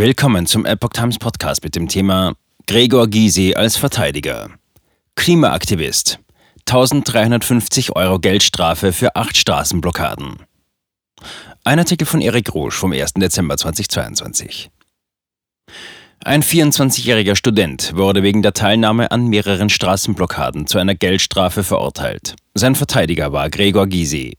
Willkommen zum Epoch Times Podcast mit dem Thema Gregor Gysi als Verteidiger. Klimaaktivist. 1350 Euro Geldstrafe für acht Straßenblockaden. Ein Artikel von Erik Rouge vom 1. Dezember 2022. Ein 24-jähriger Student wurde wegen der Teilnahme an mehreren Straßenblockaden zu einer Geldstrafe verurteilt. Sein Verteidiger war Gregor Gysi.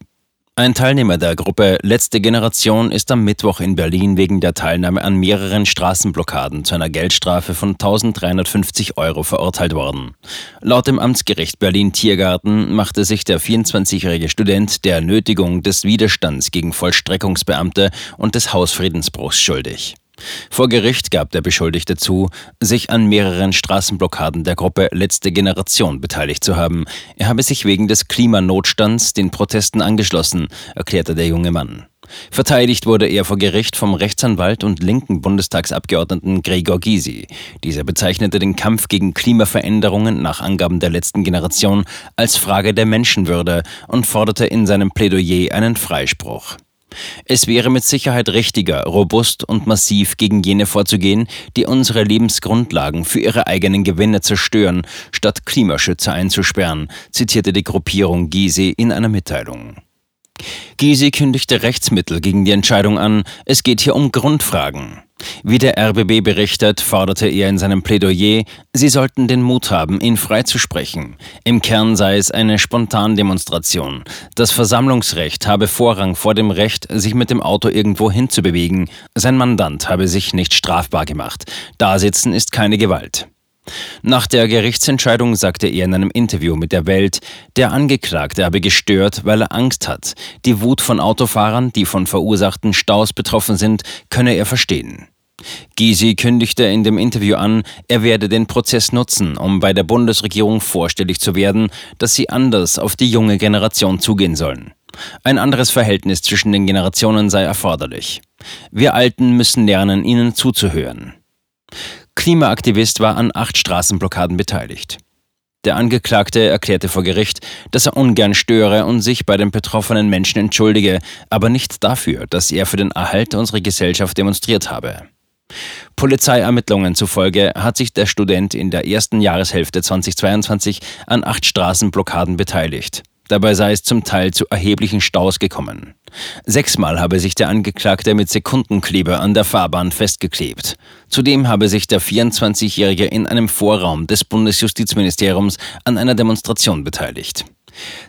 Ein Teilnehmer der Gruppe Letzte Generation ist am Mittwoch in Berlin wegen der Teilnahme an mehreren Straßenblockaden zu einer Geldstrafe von 1350 Euro verurteilt worden. Laut dem Amtsgericht Berlin-Tiergarten machte sich der 24-jährige Student der Nötigung des Widerstands gegen Vollstreckungsbeamte und des Hausfriedensbruchs schuldig. Vor Gericht gab der Beschuldigte zu, sich an mehreren Straßenblockaden der Gruppe Letzte Generation beteiligt zu haben. Er habe sich wegen des Klimanotstands den Protesten angeschlossen, erklärte der junge Mann. Verteidigt wurde er vor Gericht vom Rechtsanwalt und linken Bundestagsabgeordneten Gregor Gysi. Dieser bezeichnete den Kampf gegen Klimaveränderungen nach Angaben der letzten Generation als Frage der Menschenwürde und forderte in seinem Plädoyer einen Freispruch. Es wäre mit Sicherheit richtiger, robust und massiv gegen jene vorzugehen, die unsere Lebensgrundlagen für ihre eigenen Gewinne zerstören, statt Klimaschützer einzusperren, zitierte die Gruppierung Gysi in einer Mitteilung. Gysi kündigte Rechtsmittel gegen die Entscheidung an, es geht hier um Grundfragen. Wie der RBB berichtet, forderte er in seinem Plädoyer, sie sollten den Mut haben, ihn freizusprechen. Im Kern sei es eine Spontandemonstration. Das Versammlungsrecht habe Vorrang vor dem Recht, sich mit dem Auto irgendwo hinzubewegen. Sein Mandant habe sich nicht strafbar gemacht. Dasitzen ist keine Gewalt. Nach der Gerichtsentscheidung sagte er in einem Interview mit der Welt, der Angeklagte habe gestört, weil er Angst hat. Die Wut von Autofahrern, die von verursachten Staus betroffen sind, könne er verstehen. Gysi kündigte in dem Interview an, er werde den Prozess nutzen, um bei der Bundesregierung vorstellig zu werden, dass sie anders auf die junge Generation zugehen sollen. Ein anderes Verhältnis zwischen den Generationen sei erforderlich. Wir Alten müssen lernen, ihnen zuzuhören. Klimaaktivist war an acht Straßenblockaden beteiligt. Der Angeklagte erklärte vor Gericht, dass er ungern störe und sich bei den betroffenen Menschen entschuldige, aber nicht dafür, dass er für den Erhalt unserer Gesellschaft demonstriert habe. Polizeiermittlungen zufolge hat sich der Student in der ersten Jahreshälfte 2022 an acht Straßenblockaden beteiligt. Dabei sei es zum Teil zu erheblichen Staus gekommen. Sechsmal habe sich der Angeklagte mit Sekundenkleber an der Fahrbahn festgeklebt. Zudem habe sich der 24-Jährige in einem Vorraum des Bundesjustizministeriums an einer Demonstration beteiligt.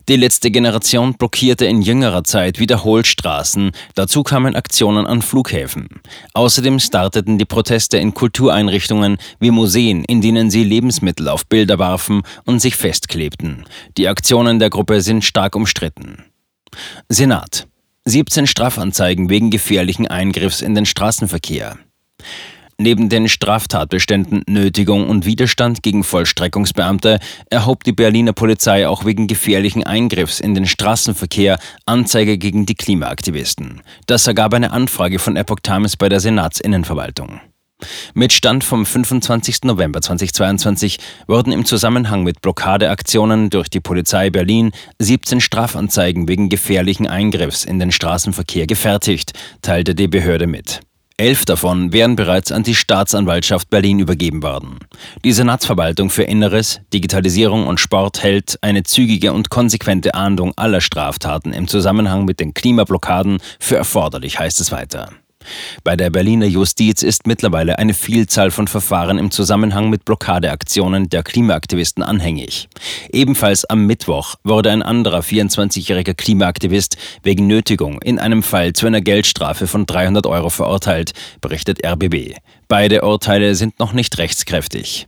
Die letzte Generation blockierte in jüngerer Zeit wiederholt Straßen, dazu kamen Aktionen an Flughäfen. Außerdem starteten die Proteste in Kultureinrichtungen wie Museen, in denen sie Lebensmittel auf Bilder warfen und sich festklebten. Die Aktionen der Gruppe sind stark umstritten. Senat 17 Strafanzeigen wegen gefährlichen Eingriffs in den Straßenverkehr. Neben den Straftatbeständen Nötigung und Widerstand gegen Vollstreckungsbeamte erhob die Berliner Polizei auch wegen gefährlichen Eingriffs in den Straßenverkehr Anzeige gegen die Klimaaktivisten. Das ergab eine Anfrage von Epoch Times bei der Senatsinnenverwaltung. Mit Stand vom 25. November 2022 wurden im Zusammenhang mit Blockadeaktionen durch die Polizei Berlin 17 Strafanzeigen wegen gefährlichen Eingriffs in den Straßenverkehr gefertigt, teilte die Behörde mit. Elf davon wären bereits an die Staatsanwaltschaft Berlin übergeben worden. Die Senatsverwaltung für Inneres, Digitalisierung und Sport hält eine zügige und konsequente Ahndung aller Straftaten im Zusammenhang mit den Klimablockaden für erforderlich, heißt es weiter. Bei der Berliner Justiz ist mittlerweile eine Vielzahl von Verfahren im Zusammenhang mit Blockadeaktionen der Klimaaktivisten anhängig. Ebenfalls am Mittwoch wurde ein anderer 24-jähriger Klimaaktivist wegen Nötigung in einem Fall zu einer Geldstrafe von 300 Euro verurteilt, berichtet RBB. Beide Urteile sind noch nicht rechtskräftig.